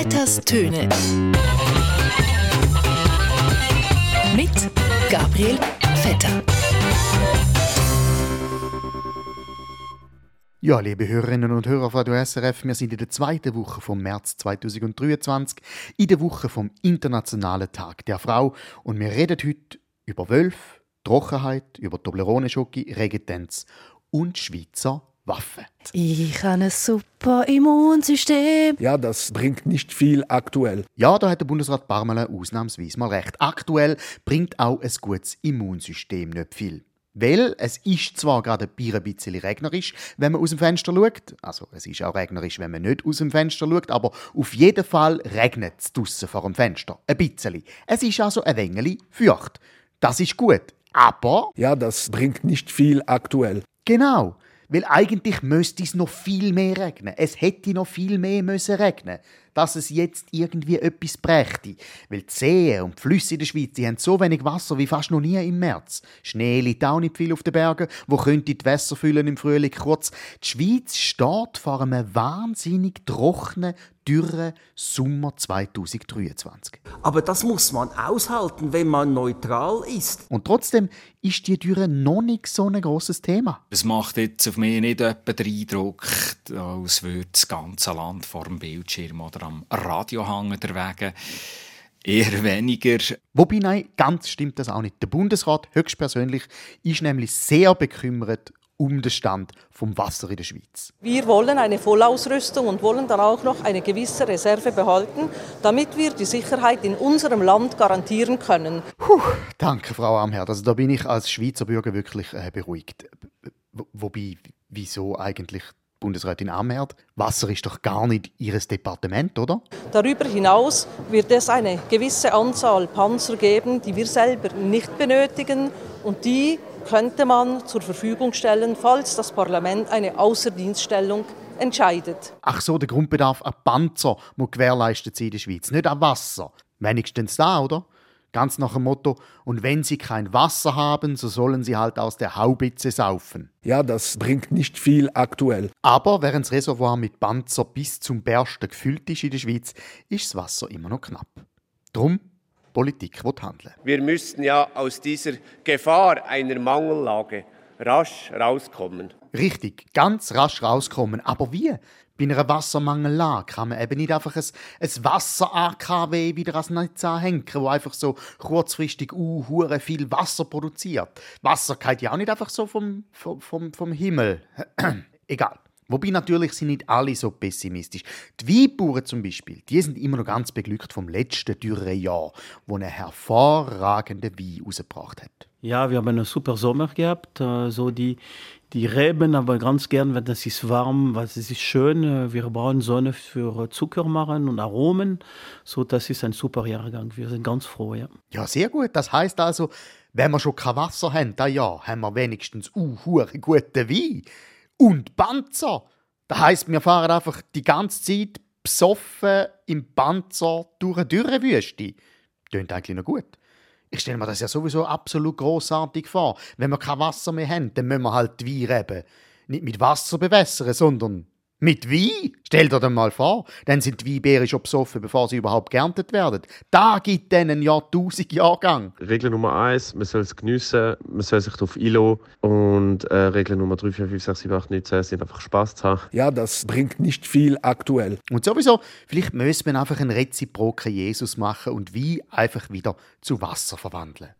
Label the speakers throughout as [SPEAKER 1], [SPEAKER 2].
[SPEAKER 1] Vetters Töne. Mit Gabriel Vetter.
[SPEAKER 2] Ja, liebe Hörerinnen und Hörer von der SRF, wir sind in der zweiten Woche vom März 2023, in der Woche vom Internationalen Tag der Frau und wir reden heute über Wölfe, Trockenheit, über Toblerone-Schoki, Regentenz und Schweizer Waffen.
[SPEAKER 3] Ich habe ein super Immunsystem.
[SPEAKER 4] Ja, das bringt nicht viel aktuell.
[SPEAKER 2] Ja, da hat der Bundesrat Barmele ausnahmsweise mal recht. Aktuell bringt auch ein gutes Immunsystem nicht viel. Weil es ist zwar gerade ein bisschen regnerisch, wenn man aus dem Fenster schaut. Also es ist auch regnerisch, wenn man nicht aus dem Fenster schaut, aber auf jeden Fall regnet es draussen vor dem Fenster. Ein bisschen. Es ist also ein wenig feucht. Das ist gut. Aber...
[SPEAKER 4] Ja, das bringt nicht viel aktuell.
[SPEAKER 2] Genau. Weil eigentlich müsste es noch viel mehr regnen. Es hätte noch viel mehr müssen regnen dass es jetzt irgendwie etwas brächte. Weil die Seen und die Flüsse in der Schweiz die haben so wenig Wasser wie fast noch nie im März. Schnee liegt auch nicht viel auf den Bergen, wo könnte die Wässer füllen im Frühling. Kurz, die Schweiz steht vor einem wahnsinnig trockenen, dürren Sommer 2023.
[SPEAKER 5] Aber das muss man aushalten, wenn man neutral ist.
[SPEAKER 2] Und trotzdem ist die Dürre noch nicht so ein grosses Thema.
[SPEAKER 6] Es macht jetzt auf mich nicht etwa den Eindruck, als würde das ganze Land vor dem Bildschirm oder am Radio hängen derwegen. Eher weniger.
[SPEAKER 2] Wobei, nein, ganz stimmt das auch nicht. Der Bundesrat höchstpersönlich ist nämlich sehr bekümmert um den Stand vom Wasser in der Schweiz.
[SPEAKER 7] Wir wollen eine Vollausrüstung und wollen dann auch noch eine gewisse Reserve behalten, damit wir die Sicherheit in unserem Land garantieren können.
[SPEAKER 2] Puh, danke, Frau Amherd. Also da bin ich als Schweizer Bürger wirklich äh, beruhigt. Wobei, wieso eigentlich Bundesrätin Amherd, Wasser ist doch gar nicht Ihres Departement, oder?
[SPEAKER 7] Darüber hinaus wird es eine gewisse Anzahl Panzer geben, die wir selber nicht benötigen und die könnte man zur Verfügung stellen, falls das Parlament eine Außerdienststellung entscheidet.
[SPEAKER 2] Ach so, der Grundbedarf an Panzer muss gewährleistet sein in der Schweiz, nicht an Wasser. Wenigstens da, oder? Ganz nach dem Motto, und wenn sie kein Wasser haben, so sollen sie halt aus der Haubitze saufen.
[SPEAKER 4] Ja, das bringt nicht viel aktuell.
[SPEAKER 2] Aber während das Reservoir mit Panzer bis zum Bersten gefüllt ist in der Schweiz, ist das Wasser immer noch knapp. Drum Politik handeln
[SPEAKER 8] Wir müssten ja aus dieser Gefahr einer Mangellage rasch rauskommen.
[SPEAKER 2] Richtig, ganz rasch rauskommen. Aber wie? Bei einer Wassermangellage kann man eben nicht einfach ein, ein Wasser-AKW wieder ans Netz anhängen, wo einfach so kurzfristig uh, viel Wasser produziert. Wasser geht ja auch nicht einfach so vom, vom, vom Himmel. Egal. Wobei natürlich sind nicht alle so pessimistisch. Die Weinbauern zum Beispiel, die sind immer noch ganz beglückt vom letzten dürren Jahr, wo eine hervorragende Wein rausgebracht hat.
[SPEAKER 9] Ja, wir haben einen super Sommer gehabt. Äh, so die, die Reben aber ganz gern, wenn es ist warm, weil es ist schön. Äh, wir brauchen Sonne für Zucker machen und Aromen. So, das ist ein super Jahrgang. Wir sind ganz froh, ja.
[SPEAKER 2] Ja, sehr gut. Das heißt also, wenn wir schon kein Wasser haben, dann ja, haben wir wenigstens uh, guten Wein. Und Panzer. Das heißt, wir fahren einfach die ganze Zeit besoffen im Panzer durch eine Dürrewüste. Tönt eigentlich noch gut. Ich stelle mir das ja sowieso absolut großartig vor. Wenn wir kein Wasser mehr haben, dann müssen wir halt die Wein reben. Nicht mit Wasser bewässern, sondern mit Wein? Stell dir das mal vor, dann sind die Weinbeeren schon besoffen, bevor sie überhaupt geerntet werden. Da gibt es einen Jahrtausend Jahrgang.
[SPEAKER 10] Regel Nummer eins: man soll es geniessen, man soll sich darauf einlassen. Und äh, Regel Nummer drei, vier, fünf, sechs, sieben, acht, neun, zehn sind einfach Spass zu haben.
[SPEAKER 4] Ja, das bringt nicht viel aktuell.
[SPEAKER 2] Und sowieso, vielleicht müsste man einfach einen reziproken Jesus machen und Wein einfach wieder zu Wasser verwandeln.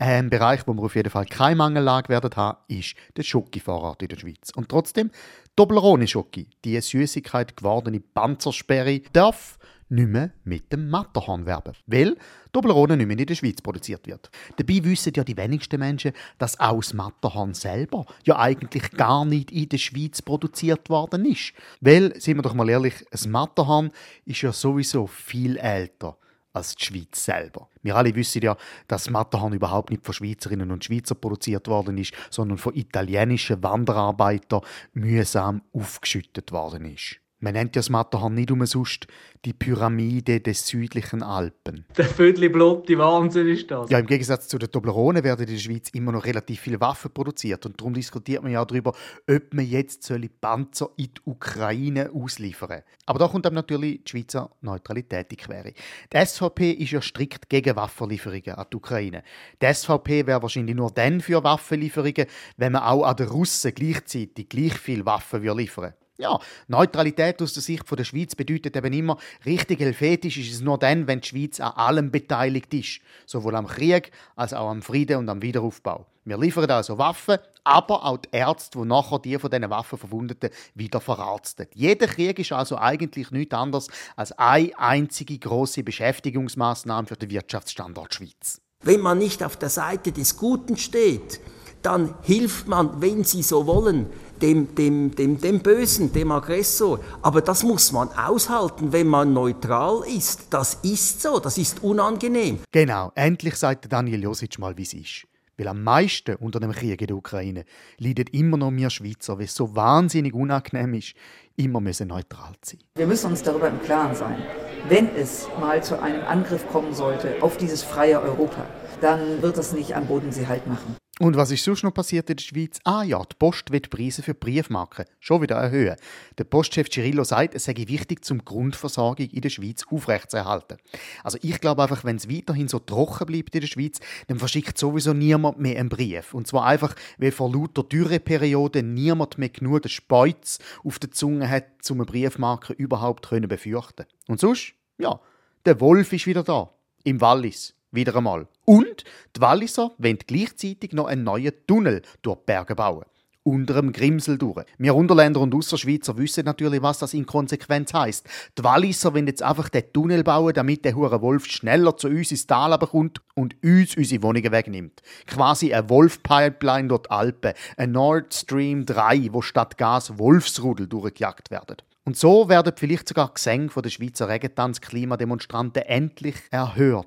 [SPEAKER 2] Ein Bereich, wo wir auf jeden Fall keine Mangellage werden haben, ist der Schokivorrat in der Schweiz. Und trotzdem, Toblerone-Schoki, die Süßigkeit gewordene Panzersperre, darf nicht mehr mit dem Matterhorn werben, weil Toblerone nicht mehr in der Schweiz produziert wird. Dabei wissen ja die wenigsten Menschen, dass auch das Matterhorn selber ja eigentlich gar nicht in der Schweiz produziert worden ist. Weil, sind wir doch mal ehrlich, das Matterhorn ist ja sowieso viel älter als die Schweiz selber. Wir alle wissen ja, dass Matterhorn überhaupt nicht von Schweizerinnen und Schweizer produziert worden ist, sondern von italienischen Wanderarbeitern mühsam aufgeschüttet worden ist. Man nennt ja das Matterhorn nicht umsonst die Pyramide des südlichen Alpen.
[SPEAKER 11] Der Viertelblotte Wahnsinn ist das.
[SPEAKER 2] Ja, im Gegensatz zu den Toblerone werden in der Schweiz immer noch relativ viele Waffen produziert. Und darum diskutiert man ja darüber, ob man jetzt Panzer in die Ukraine ausliefern soll. Aber da kommt dann natürlich die Schweizer Neutralität in die Quere. Die SVP ist ja strikt gegen Waffenlieferungen an die Ukraine. Die SVP wäre wahrscheinlich nur dann für Waffenlieferungen, wenn man auch an den Russen gleichzeitig gleich viel Waffen liefern würde. Ja, Neutralität aus der Sicht der Schweiz bedeutet eben immer, richtig helvetisch ist es nur dann, wenn die Schweiz an allem beteiligt ist. Sowohl am Krieg als auch am Frieden und am Wiederaufbau. Wir liefern also Waffen, aber auch die Ärzte, die nachher die von diesen Waffen Verwundeten wieder verarzten. Jeder Krieg ist also eigentlich nichts anderes als eine einzige große Beschäftigungsmaßnahme für den Wirtschaftsstandort Schweiz.
[SPEAKER 5] Wenn man nicht auf der Seite des Guten steht, dann hilft man, wenn Sie so wollen, dem, dem, dem, dem Bösen, dem Aggressor. Aber das muss man aushalten, wenn man neutral ist. Das ist so, das ist unangenehm.
[SPEAKER 2] Genau, endlich sagt Daniel Josic mal, wie es ist. Weil am meisten unter dem Krieg in der Ukraine leiden immer noch wir Schweizer, weil es so wahnsinnig unangenehm ist, immer müssen neutral sein.
[SPEAKER 12] Wir müssen uns darüber im Klaren sein. Wenn es mal zu einem Angriff kommen sollte auf dieses freie Europa, dann wird das nicht am Bodensee halt machen.
[SPEAKER 2] Und was ist sonst noch passiert in der Schweiz? Ah ja, die Post wird die Preise für Briefmarken schon wieder erhöhen. Der Postchef Cirillo sagt, es sei wichtig, zum Grundversorgung in der Schweiz aufrechtzuerhalten. Also ich glaube einfach, wenn es weiterhin so trocken bleibt in der Schweiz, dann verschickt sowieso niemand mehr einen Brief. Und zwar einfach, weil vor lauter Dürreperiode niemand mehr genug den Speuz auf der Zunge hat, um eine Briefmarke überhaupt zu befürchten. Und sonst, ja, der Wolf ist wieder da. Im Wallis. Wieder einmal. Und die Walliser wollen gleichzeitig noch einen neuen Tunnel durch die Berge bauen. Unter dem Grimsel durch. Wir Unterländer und Ausserschweizer wissen natürlich, was das in Konsequenz heisst. Die Walliser wollen jetzt einfach den Tunnel bauen, damit der hure Wolf schneller zu uns ins Tal kommt und uns unsere Wohnungen wegnimmt. Quasi eine Wolf-Pipeline durch die Alpen. Ein Nord Stream 3, wo statt Gas Wolfsrudel durchgejagt werden. Und so werden vielleicht sogar Gesänge der Schweizer Regentanz-Klimademonstranten endlich erhört.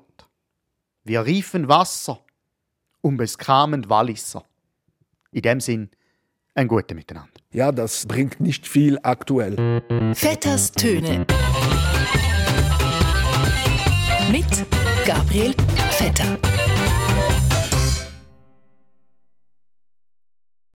[SPEAKER 2] Wir riefen Wasser und beskamen Walliser. In dem Sinn, ein gutes Miteinander.
[SPEAKER 4] Ja, das bringt nicht viel aktuell.
[SPEAKER 1] Vetters Töne. Mit Gabriel Vetter.